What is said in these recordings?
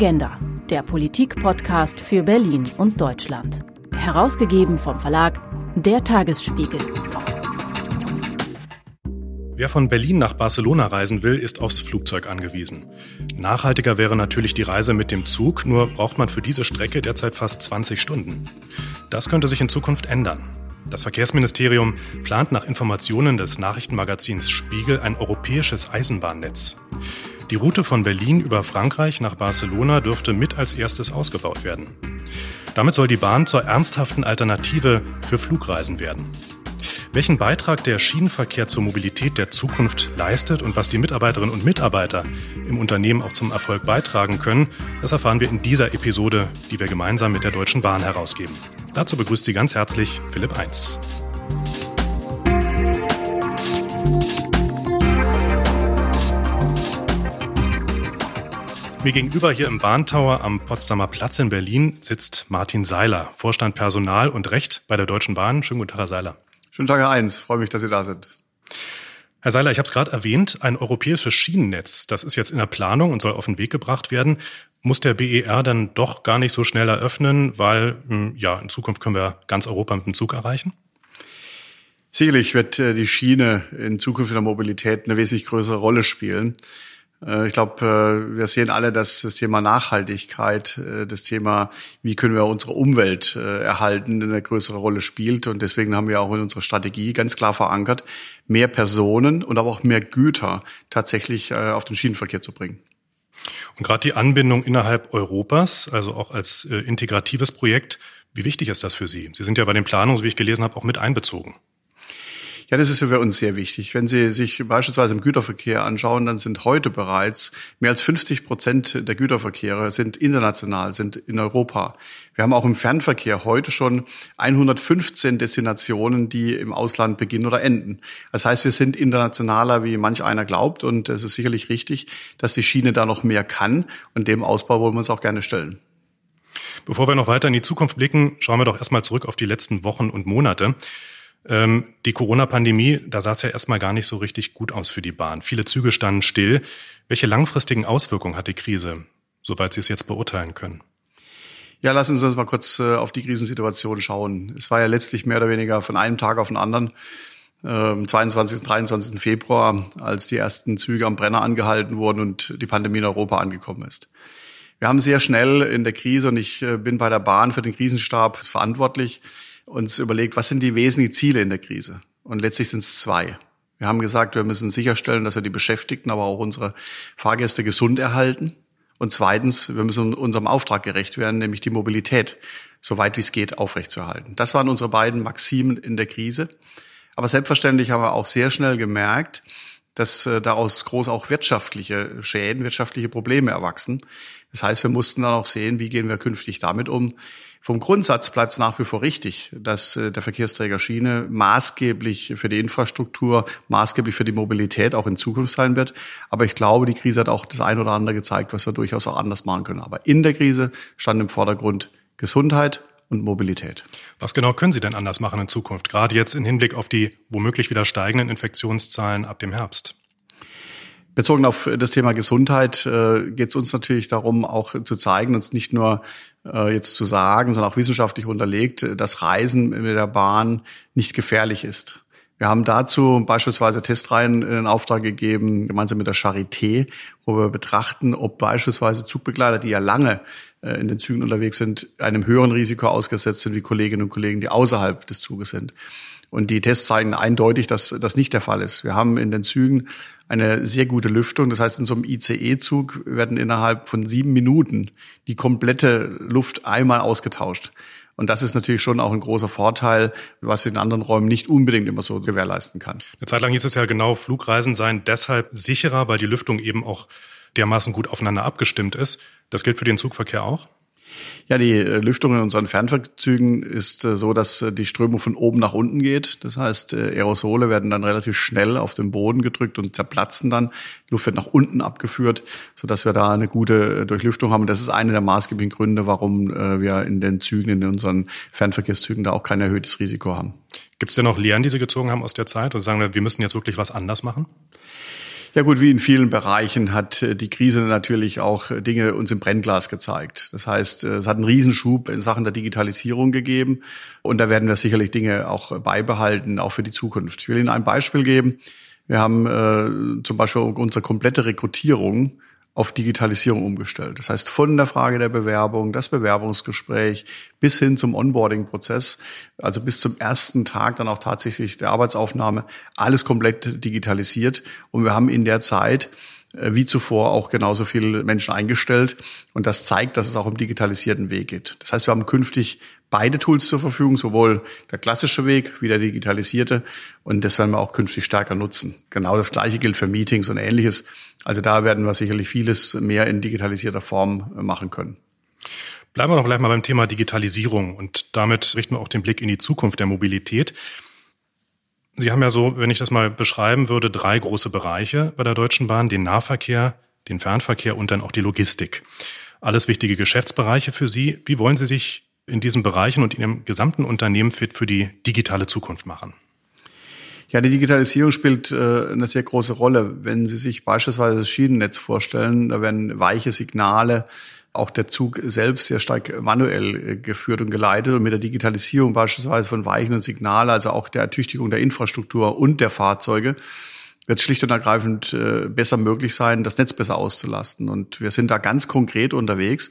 Agenda, der Politik-Podcast für Berlin und Deutschland. Herausgegeben vom Verlag Der Tagesspiegel. Wer von Berlin nach Barcelona reisen will, ist aufs Flugzeug angewiesen. Nachhaltiger wäre natürlich die Reise mit dem Zug, nur braucht man für diese Strecke derzeit fast 20 Stunden. Das könnte sich in Zukunft ändern. Das Verkehrsministerium plant nach Informationen des Nachrichtenmagazins Spiegel ein europäisches Eisenbahnnetz. Die Route von Berlin über Frankreich nach Barcelona dürfte mit als erstes ausgebaut werden. Damit soll die Bahn zur ernsthaften Alternative für Flugreisen werden. Welchen Beitrag der Schienenverkehr zur Mobilität der Zukunft leistet und was die Mitarbeiterinnen und Mitarbeiter im Unternehmen auch zum Erfolg beitragen können, das erfahren wir in dieser Episode, die wir gemeinsam mit der Deutschen Bahn herausgeben. Dazu begrüßt Sie ganz herzlich Philipp Eins. Mir gegenüber hier im Bahntower am Potsdamer Platz in Berlin sitzt Martin Seiler, Vorstand Personal und Recht bei der Deutschen Bahn. Schönen guten Tag, Herr Seiler. Schönen Tag, Herr Eins. Freue mich, dass Sie da sind. Herr Seiler, ich habe es gerade erwähnt, ein europäisches Schienennetz, das ist jetzt in der Planung und soll auf den Weg gebracht werden. Muss der BER dann doch gar nicht so schnell eröffnen, weil hm, ja, in Zukunft können wir ganz Europa mit dem Zug erreichen? Sicherlich wird äh, die Schiene in Zukunft in der Mobilität eine wesentlich größere Rolle spielen. Äh, ich glaube, äh, wir sehen alle, dass das Thema Nachhaltigkeit, äh, das Thema, wie können wir unsere Umwelt erhalten, eine größere Rolle spielt. Und deswegen haben wir auch in unserer Strategie ganz klar verankert, mehr Personen und aber auch mehr Güter tatsächlich auf den Schienenverkehr zu bringen. Und gerade die Anbindung innerhalb Europas, also auch als integratives Projekt, wie wichtig ist das für Sie? Sie sind ja bei den Planungen, wie ich gelesen habe, auch mit einbezogen. Ja, das ist für uns sehr wichtig. Wenn Sie sich beispielsweise im Güterverkehr anschauen, dann sind heute bereits mehr als 50 Prozent der Güterverkehre sind international, sind in Europa. Wir haben auch im Fernverkehr heute schon 115 Destinationen, die im Ausland beginnen oder enden. Das heißt, wir sind internationaler, wie manch einer glaubt. Und es ist sicherlich richtig, dass die Schiene da noch mehr kann. Und dem Ausbau wollen wir uns auch gerne stellen. Bevor wir noch weiter in die Zukunft blicken, schauen wir doch erstmal zurück auf die letzten Wochen und Monate. Ähm, die Corona-Pandemie, da sah es ja erstmal gar nicht so richtig gut aus für die Bahn. Viele Züge standen still. Welche langfristigen Auswirkungen hat die Krise, soweit Sie es jetzt beurteilen können? Ja, lassen Sie uns mal kurz äh, auf die Krisensituation schauen. Es war ja letztlich mehr oder weniger von einem Tag auf den anderen, äh, 22. 23. Februar, als die ersten Züge am Brenner angehalten wurden und die Pandemie in Europa angekommen ist. Wir haben sehr schnell in der Krise, und ich äh, bin bei der Bahn für den Krisenstab verantwortlich, uns überlegt, was sind die wesentlichen Ziele in der Krise? Und letztlich sind es zwei. Wir haben gesagt, wir müssen sicherstellen, dass wir die Beschäftigten, aber auch unsere Fahrgäste gesund erhalten. Und zweitens, wir müssen unserem Auftrag gerecht werden, nämlich die Mobilität so weit wie es geht aufrechtzuerhalten. Das waren unsere beiden Maximen in der Krise. Aber selbstverständlich haben wir auch sehr schnell gemerkt, dass äh, daraus groß auch wirtschaftliche Schäden, wirtschaftliche Probleme erwachsen. Das heißt, wir mussten dann auch sehen, wie gehen wir künftig damit um. Vom Grundsatz bleibt es nach wie vor richtig, dass äh, der Verkehrsträger Schiene maßgeblich für die Infrastruktur, maßgeblich für die Mobilität auch in Zukunft sein wird. Aber ich glaube, die Krise hat auch das ein oder andere gezeigt, was wir durchaus auch anders machen können. Aber in der Krise stand im Vordergrund Gesundheit und Mobilität. Was genau können Sie denn anders machen in Zukunft, gerade jetzt im Hinblick auf die womöglich wieder steigenden Infektionszahlen ab dem Herbst? Bezogen auf das Thema Gesundheit äh, geht es uns natürlich darum, auch zu zeigen, uns nicht nur äh, jetzt zu sagen, sondern auch wissenschaftlich unterlegt, dass Reisen mit der Bahn nicht gefährlich ist. Wir haben dazu beispielsweise Testreihen in Auftrag gegeben, gemeinsam mit der Charité, wo wir betrachten, ob beispielsweise Zugbegleiter, die ja lange äh, in den Zügen unterwegs sind, einem höheren Risiko ausgesetzt sind wie Kolleginnen und Kollegen, die außerhalb des Zuges sind. Und die Tests zeigen eindeutig, dass das nicht der Fall ist. Wir haben in den Zügen eine sehr gute Lüftung. Das heißt, in so einem ICE-Zug werden innerhalb von sieben Minuten die komplette Luft einmal ausgetauscht. Und das ist natürlich schon auch ein großer Vorteil, was wir in anderen Räumen nicht unbedingt immer so gewährleisten kann. Eine Zeit lang hieß es ja genau, Flugreisen seien deshalb sicherer, weil die Lüftung eben auch dermaßen gut aufeinander abgestimmt ist. Das gilt für den Zugverkehr auch? Ja, die äh, Lüftung in unseren Fernverzügen ist äh, so, dass äh, die Strömung von oben nach unten geht. Das heißt, Aerosole werden dann relativ schnell auf den Boden gedrückt und zerplatzen dann. Die Luft wird nach unten abgeführt, sodass wir da eine gute Durchlüftung haben. Das ist eine der maßgeblichen Gründe, warum wir in den Zügen, in unseren Fernverkehrszügen da auch kein erhöhtes Risiko haben. Gibt es denn noch Lehren, die Sie gezogen haben aus der Zeit und sagen, wir müssen jetzt wirklich was anders machen? Ja gut, wie in vielen Bereichen hat äh, die Krise natürlich auch äh, Dinge uns im Brennglas gezeigt. Das heißt, äh, es hat einen Riesenschub in Sachen der Digitalisierung gegeben und da werden wir sicherlich Dinge auch beibehalten, auch für die Zukunft. Ich will Ihnen ein Beispiel geben. Wir haben äh, zum Beispiel unsere komplette Rekrutierung auf Digitalisierung umgestellt. Das heißt, von der Frage der Bewerbung, das Bewerbungsgespräch bis hin zum Onboarding-Prozess, also bis zum ersten Tag dann auch tatsächlich der Arbeitsaufnahme, alles komplett digitalisiert. Und wir haben in der Zeit wie zuvor auch genauso viele Menschen eingestellt. Und das zeigt, dass es auch im digitalisierten Weg geht. Das heißt, wir haben künftig beide Tools zur Verfügung, sowohl der klassische Weg wie der digitalisierte. Und das werden wir auch künftig stärker nutzen. Genau das Gleiche gilt für Meetings und ähnliches. Also da werden wir sicherlich vieles mehr in digitalisierter Form äh, machen können. Bleiben wir doch gleich mal beim Thema Digitalisierung und damit richten wir auch den Blick in die Zukunft der Mobilität. Sie haben ja so, wenn ich das mal beschreiben würde, drei große Bereiche bei der Deutschen Bahn, den Nahverkehr, den Fernverkehr und dann auch die Logistik. Alles wichtige Geschäftsbereiche für Sie. Wie wollen Sie sich in diesen Bereichen und in Ihrem gesamten Unternehmen fit für die digitale Zukunft machen? Ja, die Digitalisierung spielt äh, eine sehr große Rolle. Wenn Sie sich beispielsweise das Schienennetz vorstellen, da werden weiche Signale auch der Zug selbst sehr stark manuell äh, geführt und geleitet und mit der Digitalisierung beispielsweise von Weichen und Signal, also auch der Ertüchtigung der Infrastruktur und der Fahrzeuge, wird es schlicht und ergreifend äh, besser möglich sein, das Netz besser auszulasten. Und wir sind da ganz konkret unterwegs.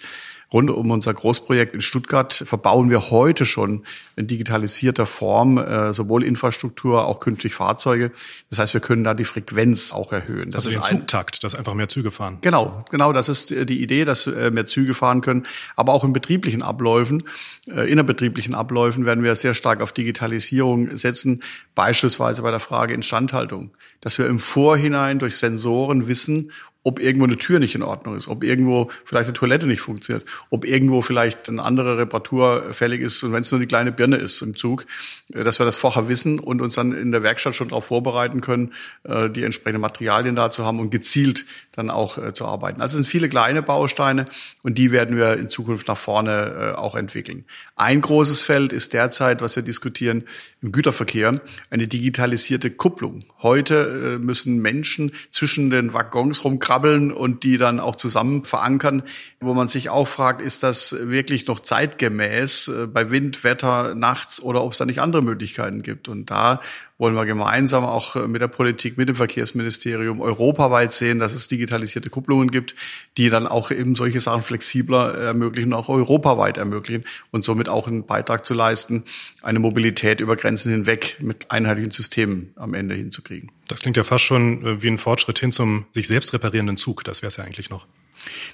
Rund um unser Großprojekt in Stuttgart verbauen wir heute schon in digitalisierter Form äh, sowohl Infrastruktur, auch künftig Fahrzeuge. Das heißt, wir können da die Frequenz auch erhöhen. Das also ist den Zugtakt, dass einfach mehr Züge fahren. Genau, genau, das ist die Idee, dass äh, mehr Züge fahren können. Aber auch in betrieblichen Abläufen, äh, innerbetrieblichen Abläufen werden wir sehr stark auf Digitalisierung setzen, beispielsweise bei der Frage Instandhaltung. Dass wir im Vorhinein durch Sensoren wissen, ob irgendwo eine Tür nicht in Ordnung ist, ob irgendwo vielleicht eine Toilette nicht funktioniert, ob irgendwo vielleicht eine andere Reparatur fällig ist und wenn es nur die kleine Birne ist im Zug, äh, dass wir das vorher wissen und uns dann in der Werkstatt schon darauf vorbereiten können, äh, die entsprechenden Materialien da zu haben und gezielt dann auch äh, zu arbeiten. Also es sind viele kleine Bausteine und die werden wir in Zukunft nach vorne auch entwickeln. Ein großes Feld ist derzeit, was wir diskutieren, im Güterverkehr, eine digitalisierte Kupplung. Heute müssen Menschen zwischen den Waggons rumkrabbeln und die dann auch zusammen verankern, wo man sich auch fragt, ist das wirklich noch zeitgemäß bei Wind, Wetter, nachts oder ob es da nicht andere Möglichkeiten gibt. Und da wollen wir gemeinsam auch mit der Politik, mit dem Verkehrsministerium europaweit sehen, dass es digitalisierte Kupplungen gibt, die dann auch eben solche Sachen flexibler ermöglichen, auch europaweit ermöglichen und somit auch einen Beitrag zu leisten, eine Mobilität über Grenzen hinweg mit einheitlichen Systemen am Ende hinzukriegen. Das klingt ja fast schon äh, wie ein Fortschritt hin zum sich selbst reparierenden Zug. Das wäre es ja eigentlich noch.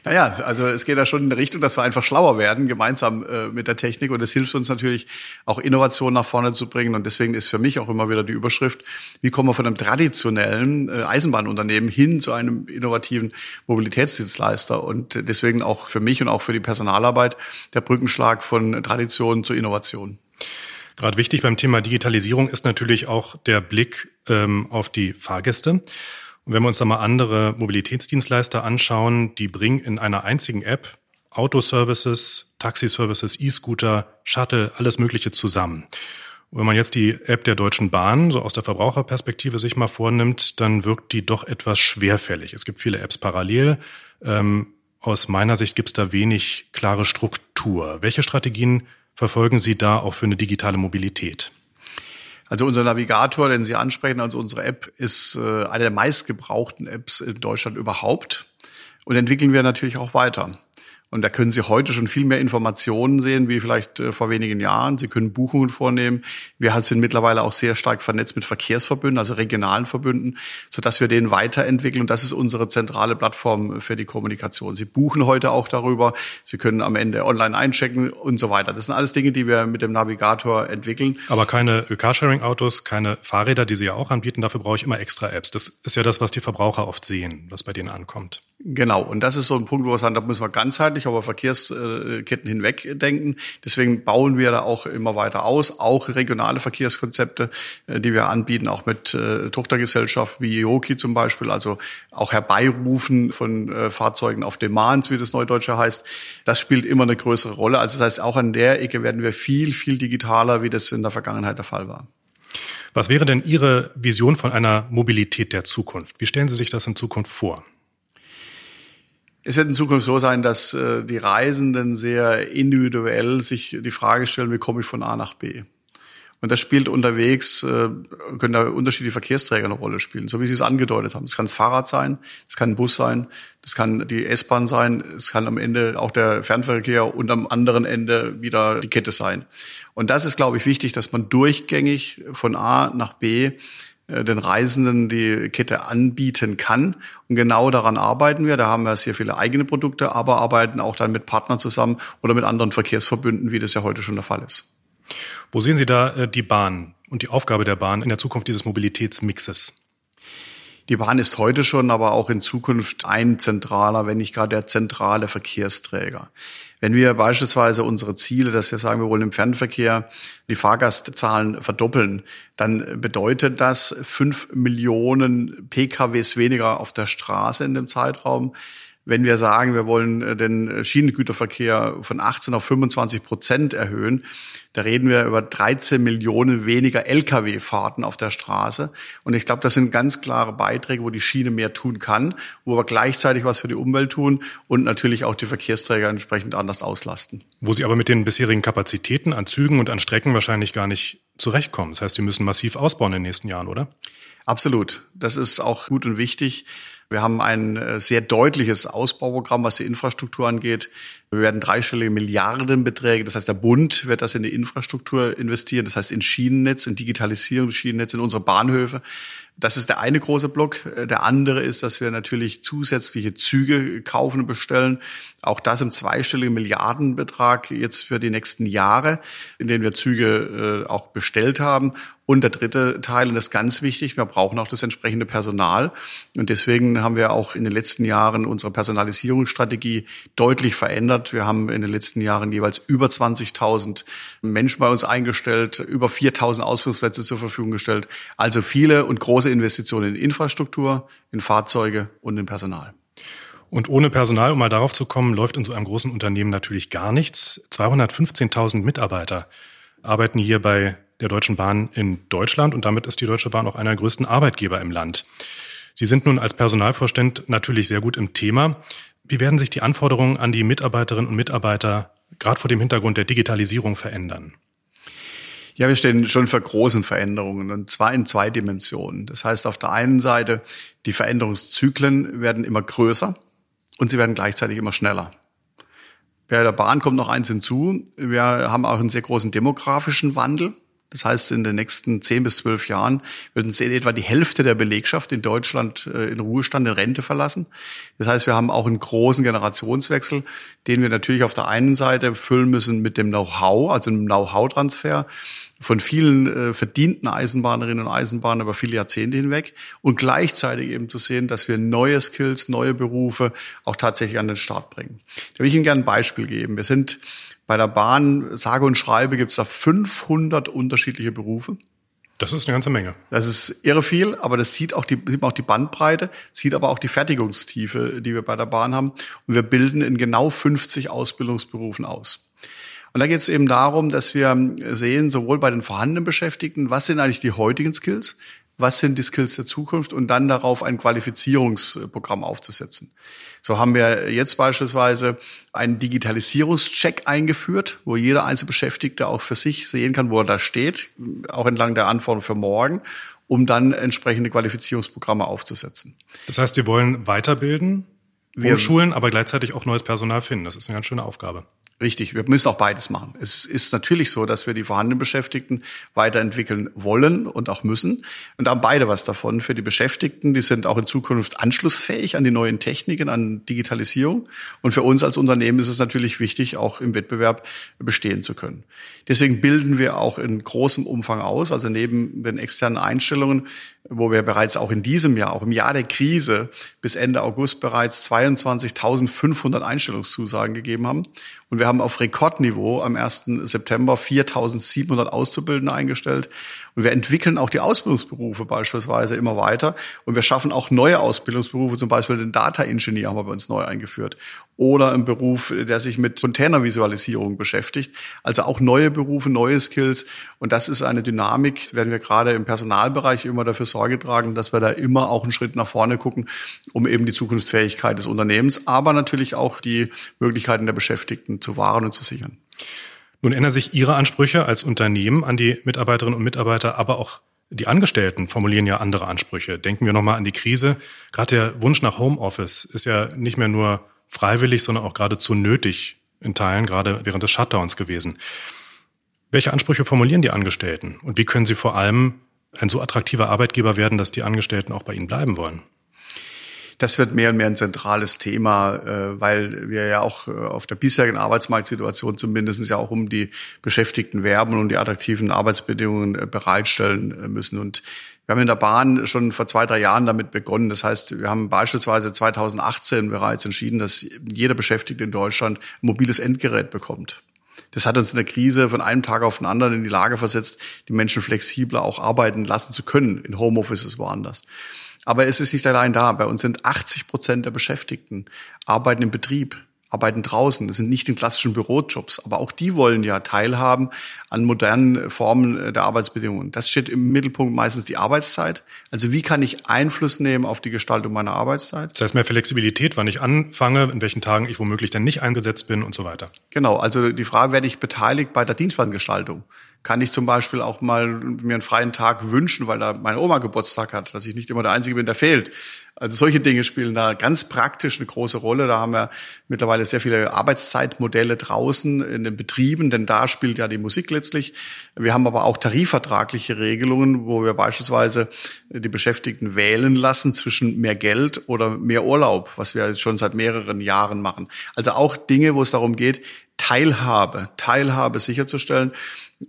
Naja, also es geht da schon in der Richtung, dass wir einfach schlauer werden, gemeinsam äh, mit der Technik. Und es hilft uns natürlich auch Innovationen nach vorne zu bringen. Und deswegen ist für mich auch immer wieder die Überschrift, wie kommen wir von einem traditionellen äh, Eisenbahnunternehmen hin zu einem innovativen Mobilitätsdienstleister. Und deswegen auch für mich und auch für die Personalarbeit der Brückenschlag von Tradition zu Innovation. Gerade wichtig beim Thema Digitalisierung ist natürlich auch der Blick ähm, auf die Fahrgäste. Und wenn wir uns da mal andere Mobilitätsdienstleister anschauen, die bringen in einer einzigen App Autoservices, Taxiservices, E-Scooter, Shuttle, alles Mögliche zusammen. Und wenn man jetzt die App der Deutschen Bahn so aus der Verbraucherperspektive sich mal vornimmt, dann wirkt die doch etwas schwerfällig. Es gibt viele Apps parallel. Ähm, aus meiner Sicht gibt es da wenig klare Struktur. Welche Strategien verfolgen Sie da auch für eine digitale Mobilität? Also unser Navigator, den Sie ansprechen, also unsere App, ist äh, eine der meistgebrauchten Apps in Deutschland überhaupt und entwickeln wir natürlich auch weiter. Und da können Sie heute schon viel mehr Informationen sehen, wie vielleicht äh, vor wenigen Jahren. Sie können Buchungen vornehmen. Wir sind mittlerweile auch sehr stark vernetzt mit Verkehrsverbünden, also regionalen Verbünden, sodass wir den weiterentwickeln. Und das ist unsere zentrale Plattform für die Kommunikation. Sie buchen heute auch darüber. Sie können am Ende online einchecken und so weiter. Das sind alles Dinge, die wir mit dem Navigator entwickeln. Aber keine Carsharing-Autos, keine Fahrräder, die Sie ja auch anbieten. Dafür brauche ich immer extra Apps. Das ist ja das, was die Verbraucher oft sehen, was bei denen ankommt. Genau. Und das ist so ein Punkt, wo wir sagen, da müssen wir ganzheitlich über Verkehrsketten hinweg denken. Deswegen bauen wir da auch immer weiter aus, auch regionale Verkehrskonzepte, äh, die wir anbieten, auch mit äh, Tochtergesellschaften wie IOKI zum Beispiel, also auch Herbeirufen von äh, Fahrzeugen auf Demands, wie das Neudeutsche heißt. Das spielt immer eine größere Rolle. Also das heißt, auch an der Ecke werden wir viel, viel digitaler, wie das in der Vergangenheit der Fall war. Was wäre denn Ihre Vision von einer Mobilität der Zukunft? Wie stellen Sie sich das in Zukunft vor? Es wird in Zukunft so sein, dass äh, die Reisenden sehr individuell sich die Frage stellen, wie komme ich von A nach B? Und das spielt unterwegs, äh, können da unterschiedliche Verkehrsträger eine Rolle spielen, so wie Sie es angedeutet haben. Es kann das Fahrrad sein, es kann ein Bus sein, es kann die S-Bahn sein, es kann am Ende auch der Fernverkehr und am anderen Ende wieder die Kette sein. Und das ist, glaube ich, wichtig, dass man durchgängig von A nach B den Reisenden die Kette anbieten kann. Und genau daran arbeiten wir. Da haben wir sehr viele eigene Produkte, aber arbeiten auch dann mit Partnern zusammen oder mit anderen Verkehrsverbünden, wie das ja heute schon der Fall ist. Wo sehen Sie da äh, die Bahn und die Aufgabe der Bahn in der Zukunft dieses Mobilitätsmixes? Die Bahn ist heute schon, aber auch in Zukunft ein zentraler, wenn nicht gerade der zentrale Verkehrsträger. Wenn wir beispielsweise unsere Ziele, dass wir sagen, wir wollen im Fernverkehr die Fahrgastzahlen verdoppeln, dann bedeutet das fünf Millionen PKWs weniger auf der Straße in dem Zeitraum. Wenn wir sagen, wir wollen äh, den Schienengüterverkehr von 18 auf 25 Prozent erhöhen, da reden wir über 13 Millionen weniger Lkw-Fahrten auf der Straße. Und ich glaube, das sind ganz klare Beiträge, wo die Schiene mehr tun kann, wo wir gleichzeitig was für die Umwelt tun und natürlich auch die Verkehrsträger entsprechend anders auslasten. Wo sie aber mit den bisherigen Kapazitäten an Zügen und an Strecken wahrscheinlich gar nicht zurechtkommen. Das heißt, sie müssen massiv ausbauen in den nächsten Jahren, oder? Absolut. Das ist auch gut und wichtig. Wir haben ein äh, sehr deutliches Ausbauprogramm, was die Infrastruktur angeht. Wir werden dreistellige Milliardenbeträge, das heißt, der Bund wird das in die Infrastruktur investieren, das heißt in Schienennetz, in Digitalisierung des Schienennetz, in unsere Bahnhöfe. Das ist der eine große Block. Der andere ist, dass wir natürlich zusätzliche Züge kaufen und bestellen. Auch das im zweistelligen Milliardenbetrag jetzt für die nächsten Jahre, in denen wir Züge äh, auch bestellt haben. Und der dritte Teil, und das ist ganz wichtig, wir brauchen auch das entsprechende Personal. Und deswegen haben wir auch in den letzten Jahren unsere Personalisierungsstrategie deutlich verändert. Wir haben in den letzten Jahren jeweils über 20.000 Menschen bei uns eingestellt, über 4.000 Ausbildungsplätze zur Verfügung gestellt. Also viele und große Investitionen in Infrastruktur, in Fahrzeuge und in Personal. Und ohne Personal, um mal darauf zu kommen, läuft in so einem großen Unternehmen natürlich gar nichts. 215.000 Mitarbeiter arbeiten hier bei der Deutschen Bahn in Deutschland und damit ist die Deutsche Bahn auch einer der größten Arbeitgeber im Land. Sie sind nun als Personalvorstand natürlich sehr gut im Thema. Wie werden sich die Anforderungen an die Mitarbeiterinnen und Mitarbeiter gerade vor dem Hintergrund der Digitalisierung verändern? Ja, wir stehen schon für großen Veränderungen und zwar in zwei Dimensionen. Das heißt, auf der einen Seite, die Veränderungszyklen werden immer größer und sie werden gleichzeitig immer schneller. Bei der Bahn kommt noch eins hinzu. Wir haben auch einen sehr großen demografischen Wandel. Das heißt, in den nächsten zehn bis zwölf Jahren würden Sie etwa die Hälfte der Belegschaft in Deutschland äh, in Ruhestand, in Rente verlassen. Das heißt, wir haben auch einen großen Generationswechsel, den wir natürlich auf der einen Seite füllen müssen mit dem Know-how, also einem Know-how-Transfer von vielen äh, verdienten Eisenbahnerinnen und Eisenbahnern über viele Jahrzehnte hinweg und gleichzeitig eben zu sehen, dass wir neue Skills, neue Berufe auch tatsächlich an den Start bringen. Da will ich Ihnen gerne ein Beispiel geben. Wir sind bei der Bahn, sage und schreibe, gibt es da 500 unterschiedliche Berufe. Das ist eine ganze Menge. Das ist irre viel, aber das sieht auch die, sieht man auch die Bandbreite, sieht aber auch die Fertigungstiefe, die wir bei der Bahn haben. Und wir bilden in genau 50 Ausbildungsberufen aus. Und da geht es eben darum, dass wir sehen, sowohl bei den vorhandenen Beschäftigten, was sind eigentlich die heutigen Skills, was sind die Skills der Zukunft und dann darauf ein Qualifizierungsprogramm aufzusetzen. So haben wir jetzt beispielsweise einen Digitalisierungscheck eingeführt, wo jeder einzelne Beschäftigte auch für sich sehen kann, wo er da steht, auch entlang der Anforderungen für morgen, um dann entsprechende Qualifizierungsprogramme aufzusetzen. Das heißt, Sie wollen weiterbilden, wir schulen, aber gleichzeitig auch neues Personal finden. Das ist eine ganz schöne Aufgabe. Richtig, wir müssen auch beides machen. Es ist natürlich so, dass wir die vorhandenen Beschäftigten weiterentwickeln wollen und auch müssen. Und da haben beide was davon. Für die Beschäftigten, die sind auch in Zukunft anschlussfähig an die neuen Techniken, an Digitalisierung. Und für uns als Unternehmen ist es natürlich wichtig, auch im Wettbewerb bestehen zu können. Deswegen bilden wir auch in großem Umfang aus. Also neben den externen Einstellungen wo wir bereits auch in diesem Jahr, auch im Jahr der Krise bis Ende August bereits 22.500 Einstellungszusagen gegeben haben. Und wir haben auf Rekordniveau am 1. September 4.700 Auszubildende eingestellt. Und wir entwickeln auch die Ausbildungsberufe beispielsweise immer weiter. Und wir schaffen auch neue Ausbildungsberufe, zum Beispiel den Data Engineer haben wir bei uns neu eingeführt. oder ein Beruf, der sich mit Containervisualisierung beschäftigt. Also auch neue Berufe, neue Skills. Und das ist eine Dynamik, werden wir gerade im Personalbereich immer dafür Sorge tragen, dass wir da immer auch einen Schritt nach vorne gucken, um eben die Zukunftsfähigkeit des Unternehmens, aber natürlich auch die Möglichkeiten der Beschäftigten zu wahren und zu sichern. Nun ändern sich Ihre Ansprüche als Unternehmen an die Mitarbeiterinnen und Mitarbeiter, aber auch die Angestellten formulieren ja andere Ansprüche. Denken wir nochmal an die Krise. Gerade der Wunsch nach Homeoffice ist ja nicht mehr nur freiwillig, sondern auch geradezu nötig in Teilen, gerade während des Shutdowns gewesen. Welche Ansprüche formulieren die Angestellten? Und wie können sie vor allem ein so attraktiver Arbeitgeber werden, dass die Angestellten auch bei ihnen bleiben wollen? Das wird mehr und mehr ein zentrales Thema, äh, weil wir ja auch äh, auf der bisherigen Arbeitsmarktsituation zumindest ja auch um die Beschäftigten werben und die attraktiven Arbeitsbedingungen äh, bereitstellen müssen. Und wir haben in der Bahn schon vor zwei, drei Jahren damit begonnen. Das heißt, wir haben beispielsweise 2018 bereits entschieden, dass jeder Beschäftigte in Deutschland ein mobiles Endgerät bekommt. Das hat uns in der Krise von einem Tag auf den anderen in die Lage versetzt, die Menschen flexibler auch arbeiten lassen zu können, in Homeoffices woanders. Aber es ist nicht allein da. Bei uns sind 80 Prozent der Beschäftigten arbeiten im Betrieb arbeiten draußen. Das sind nicht in klassischen Bürojobs, aber auch die wollen ja teilhaben an modernen Formen der Arbeitsbedingungen. Das steht im Mittelpunkt meistens die Arbeitszeit. Also wie kann ich Einfluss nehmen auf die Gestaltung meiner Arbeitszeit? Das heißt mehr Flexibilität, wann ich anfange, in welchen Tagen ich womöglich dann nicht eingesetzt bin und so weiter. Genau, also die Frage, werde ich beteiligt bei der Dienstplangestaltung? Kann ich zum Beispiel auch mal mir einen freien Tag wünschen, weil da meine Oma Geburtstag hat, dass ich nicht immer der Einzige bin, der fehlt. Also solche Dinge spielen da ganz praktisch eine große Rolle. Da haben wir mittlerweile sehr viele Arbeitszeitmodelle draußen in den Betrieben, denn da spielt ja die Musik letztlich. Wir haben aber auch tarifvertragliche Regelungen, wo wir beispielsweise die Beschäftigten wählen lassen zwischen mehr Geld oder mehr Urlaub, was wir schon seit mehreren Jahren machen. Also auch Dinge, wo es darum geht, Teilhabe, Teilhabe sicherzustellen.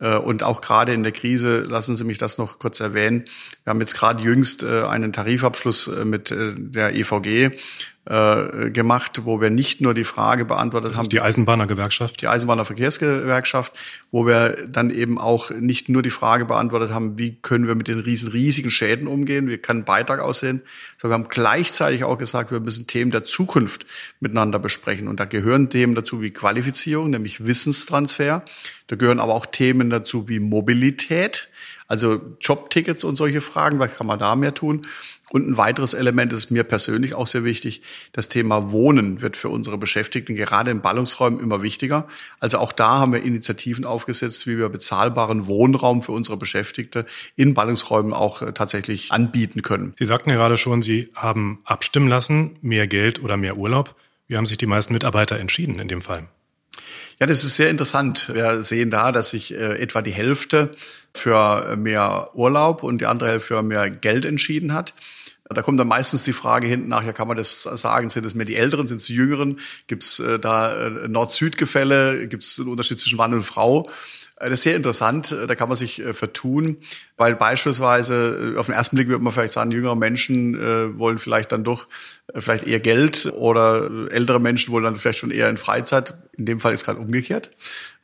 Äh, und auch gerade in der Krise, lassen Sie mich das noch kurz erwähnen. Wir haben jetzt gerade jüngst äh, einen Tarifabschluss äh, mit der EVG gemacht, wo wir nicht nur die Frage beantwortet das haben. Ist die Eisenbahnergewerkschaft. Die Eisenbahnerverkehrsgewerkschaft, wo wir dann eben auch nicht nur die Frage beantwortet haben, wie können wir mit den riesen, riesigen Schäden umgehen, wie kann ein Beitrag aussehen, sondern wir haben gleichzeitig auch gesagt, wir müssen Themen der Zukunft miteinander besprechen. Und da gehören Themen dazu wie Qualifizierung, nämlich Wissenstransfer. Da gehören aber auch Themen dazu wie Mobilität, also Jobtickets und solche Fragen, was kann man da mehr tun? Und ein weiteres Element ist mir persönlich auch sehr wichtig. Das Thema Wohnen wird für unsere Beschäftigten gerade in Ballungsräumen immer wichtiger. Also auch da haben wir Initiativen aufgesetzt, wie wir bezahlbaren Wohnraum für unsere Beschäftigte in Ballungsräumen auch äh, tatsächlich anbieten können. Sie sagten gerade schon, Sie haben abstimmen lassen, mehr Geld oder mehr Urlaub. Wie haben sich die meisten Mitarbeiter entschieden in dem Fall? Ja, das ist sehr interessant. Wir sehen da, dass sich äh, etwa die Hälfte für mehr Urlaub und die andere Hälfte für mehr Geld entschieden hat. Da kommt dann meistens die Frage hinten nach, ja, kann man das sagen, sind es mehr die Älteren, sind es die Jüngeren? Gibt es äh, da äh, Nord-Süd-Gefälle? Gibt es einen Unterschied zwischen Mann und Frau? Äh, das ist sehr interessant, äh, da kann man sich äh, vertun, weil beispielsweise auf den ersten Blick würde man vielleicht sagen, jüngere Menschen wollen vielleicht dann doch vielleicht eher Geld oder ältere Menschen wollen dann vielleicht schon eher in Freizeit. In dem Fall ist gerade umgekehrt.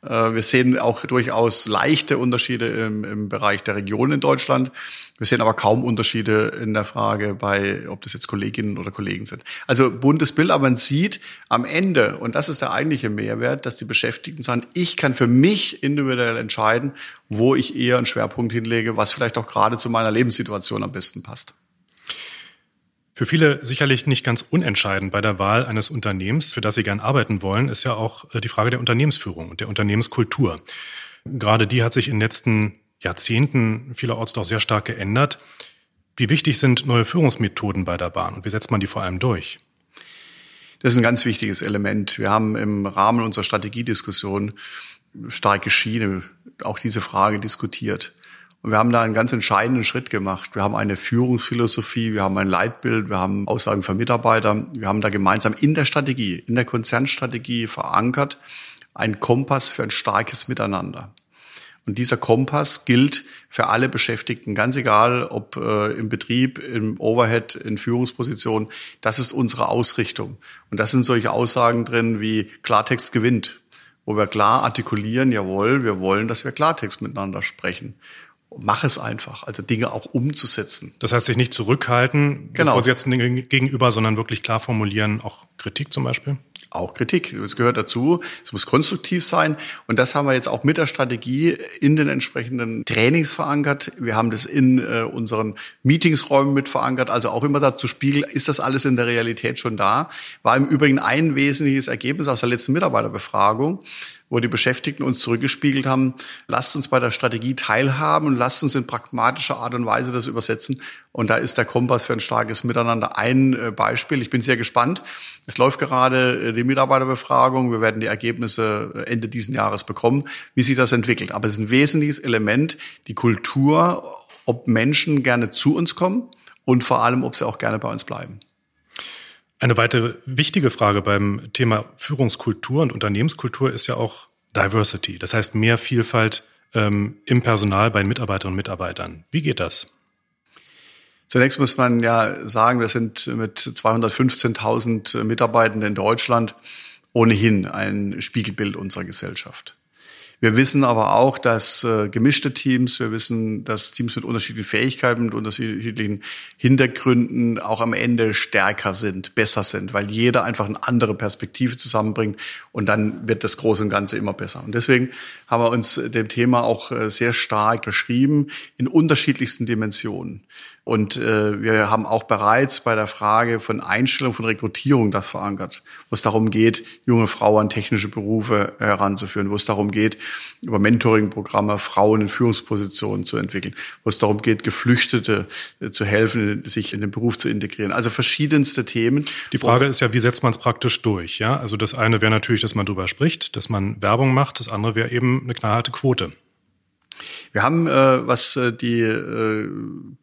Äh, wir sehen auch durchaus leichte Unterschiede im, im Bereich der Region in Deutschland. Wir sehen aber kaum Unterschiede in der Frage bei, ob das jetzt Kolleginnen oder Kollegen sind. Also buntes Bild, aber man sieht am Ende, und das ist der eigentliche Mehrwert, dass die Beschäftigten sagen, ich kann für mich individuell entscheiden, wo ich eher einen Schwerpunkt hinlege, was vielleicht auch gerade zu meiner Lebenssituation am besten passt. Für viele sicherlich nicht ganz unentscheidend bei der Wahl eines Unternehmens, für das sie gern arbeiten wollen, ist ja auch äh, die Frage der Unternehmensführung und der Unternehmenskultur. Gerade die hat sich in den letzten Jahrzehnten vielerorts doch sehr stark geändert. Wie wichtig sind neue Führungsmethoden bei der Bahn und wie setzt man die vor allem durch? Das ist ein ganz wichtiges Element. Wir haben im Rahmen unserer Strategiediskussion starke Schiene auch diese Frage diskutiert. Und wir haben da einen ganz entscheidenden Schritt gemacht. Wir haben eine Führungsphilosophie, wir haben ein Leitbild, wir haben Aussagen für Mitarbeiter. Wir haben da gemeinsam in der Strategie, in der Konzernstrategie verankert, einen Kompass für ein starkes Miteinander. Und dieser Kompass gilt für alle Beschäftigten, ganz egal, ob äh, im Betrieb, im Overhead, in Führungspositionen. Das ist unsere Ausrichtung. Und das sind solche Aussagen drin wie Klartext gewinnt, wo wir klar artikulieren, jawohl, wir wollen, dass wir Klartext miteinander sprechen mach es einfach, also Dinge auch umzusetzen. Das heißt, sich nicht zurückhalten, genau. Vorgesetzten gegenüber, sondern wirklich klar formulieren, auch Kritik zum Beispiel? auch Kritik. Es gehört dazu. Es muss konstruktiv sein. Und das haben wir jetzt auch mit der Strategie in den entsprechenden Trainings verankert. Wir haben das in äh, unseren Meetingsräumen mit verankert. Also auch immer dazu spiegeln, ist das alles in der Realität schon da? War im Übrigen ein wesentliches Ergebnis aus der letzten Mitarbeiterbefragung wo die Beschäftigten uns zurückgespiegelt haben, lasst uns bei der Strategie teilhaben und lasst uns in pragmatischer Art und Weise das übersetzen. Und da ist der Kompass für ein starkes Miteinander ein äh, Beispiel. Ich bin sehr gespannt. Es läuft gerade äh, die Mitarbeiterbefragung. Wir werden die Ergebnisse äh, Ende diesen Jahres bekommen, wie sich das entwickelt. Aber es ist ein wesentliches Element, die Kultur, ob Menschen gerne zu uns kommen und vor allem, ob sie auch gerne bei uns bleiben. Eine weitere wichtige Frage beim Thema Führungskultur und Unternehmenskultur ist ja auch Diversity, das heißt mehr Vielfalt ähm, im Personal bei Mitarbeiterinnen und Mitarbeitern. Wie geht das? Zunächst muss man ja sagen, wir sind mit 215.000 Mitarbeitenden in Deutschland ohnehin ein Spiegelbild unserer Gesellschaft. Wir wissen aber auch, dass äh, gemischte Teams, wir wissen, dass Teams mit unterschiedlichen Fähigkeiten, mit unterschiedlichen Hintergründen auch am Ende stärker sind, besser sind, weil jeder einfach eine andere Perspektive zusammenbringt und dann wird das Große und Ganze immer besser. Und deswegen haben wir uns dem Thema auch äh, sehr stark geschrieben in unterschiedlichsten Dimensionen. Und äh, wir haben auch bereits bei der Frage von Einstellung, von Rekrutierung das verankert, wo es darum geht, junge Frauen an technische Berufe heranzuführen, wo es darum geht, über Mentoring-Programme Frauen in Führungspositionen zu entwickeln, wo es darum geht, Geflüchtete äh, zu helfen, sich in den Beruf zu integrieren. Also verschiedenste Themen. Die Frage ist ja, wie setzt man es praktisch durch? Ja, also das eine wäre natürlich, dass man darüber spricht, dass man Werbung macht. Das andere wäre eben eine knallharte Quote. Wir haben, äh, was äh, die äh,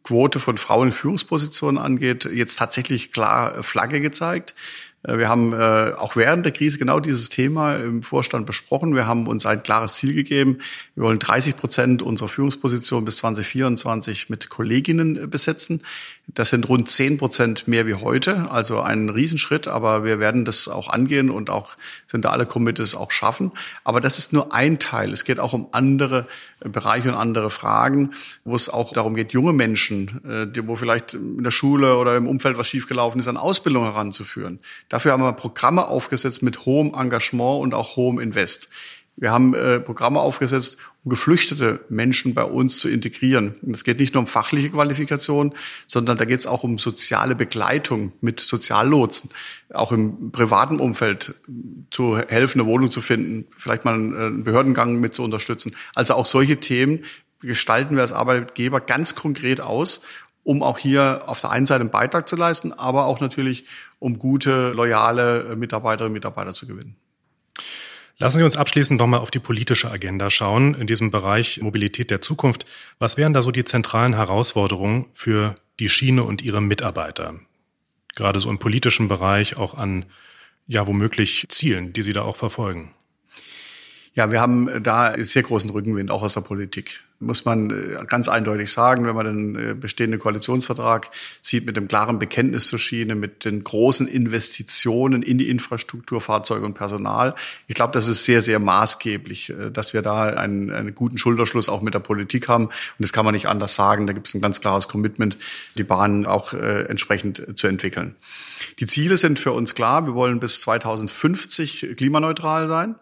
Quote von Frauen in Führungspositionen angeht, jetzt tatsächlich klar Flagge gezeigt. Äh, wir haben äh, auch während der Krise genau dieses Thema im Vorstand besprochen. Wir haben uns ein klares Ziel gegeben. Wir wollen 30 Prozent unserer Führungsposition bis 2024 mit Kolleginnen äh, besetzen. Das sind rund 10 Prozent mehr wie heute, also ein Riesenschritt, aber wir werden das auch angehen und auch sind da alle committed, es auch schaffen. Aber das ist nur ein Teil. Es geht auch um andere Bereiche und andere Fragen, wo es auch darum geht, junge Menschen, die, wo vielleicht in der Schule oder im Umfeld was schiefgelaufen ist, an Ausbildung heranzuführen Dafür haben wir Programme aufgesetzt mit hohem Engagement und auch hohem Invest. Wir haben äh, Programme aufgesetzt, um geflüchtete Menschen bei uns zu integrieren. Und es geht nicht nur um fachliche Qualifikation, sondern da geht es auch um soziale Begleitung mit Soziallotsen, auch im privaten Umfeld zu helfen, eine Wohnung zu finden, vielleicht mal einen Behördengang mit zu unterstützen. Also auch solche Themen gestalten wir als Arbeitgeber ganz konkret aus, um auch hier auf der einen Seite einen Beitrag zu leisten, aber auch natürlich um gute, loyale Mitarbeiterinnen und Mitarbeiter zu gewinnen. Lassen Sie uns abschließend nochmal auf die politische Agenda schauen in diesem Bereich Mobilität der Zukunft. Was wären da so die zentralen Herausforderungen für die Schiene und ihre Mitarbeiter? Gerade so im politischen Bereich auch an, ja, womöglich Zielen, die Sie da auch verfolgen. Ja, wir haben da sehr großen Rückenwind, auch aus der Politik muss man äh, ganz eindeutig sagen, wenn man den äh, bestehenden Koalitionsvertrag sieht mit dem klaren Bekenntnis zur Schiene, mit den großen Investitionen in die Infrastruktur, Fahrzeuge und Personal. Ich glaube, das ist sehr, sehr maßgeblich, äh, dass wir da einen, einen guten Schulterschluss auch mit der Politik haben. Und das kann man nicht anders sagen. Da gibt es ein ganz klares Commitment, die Bahn auch äh, entsprechend zu entwickeln. Die Ziele sind für uns klar. Wir wollen bis 2050 klimaneutral sein.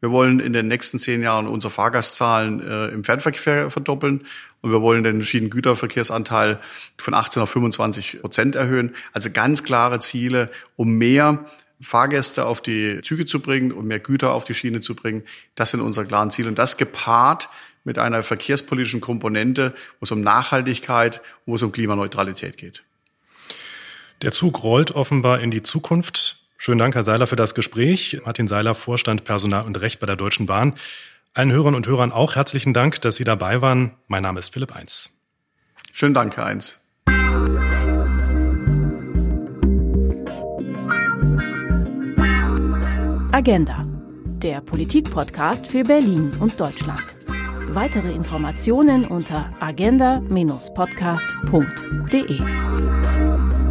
Wir wollen in den nächsten zehn Jahren unsere Fahrgastzahlen äh, im Fernverkehr verdoppeln und wir wollen den Schienengüterverkehrsanteil von 18 auf 25 Prozent erhöhen. Also ganz klare Ziele, um mehr Fahrgäste auf die Züge zu bringen und mehr Güter auf die Schiene zu bringen. Das sind unsere klaren Ziele. Und das gepaart mit einer verkehrspolitischen Komponente, wo es um Nachhaltigkeit, wo es um Klimaneutralität geht. Der Zug rollt offenbar in die Zukunft. Schönen Dank, Herr Seiler, für das Gespräch. Martin Seiler, Vorstand Personal und Recht bei der Deutschen Bahn. Allen Hörern und Hörern auch herzlichen Dank, dass Sie dabei waren. Mein Name ist Philipp Eins. Schönen Dank, Herr Eins. Agenda, der Politikpodcast für Berlin und Deutschland. Weitere Informationen unter agenda-podcast.de.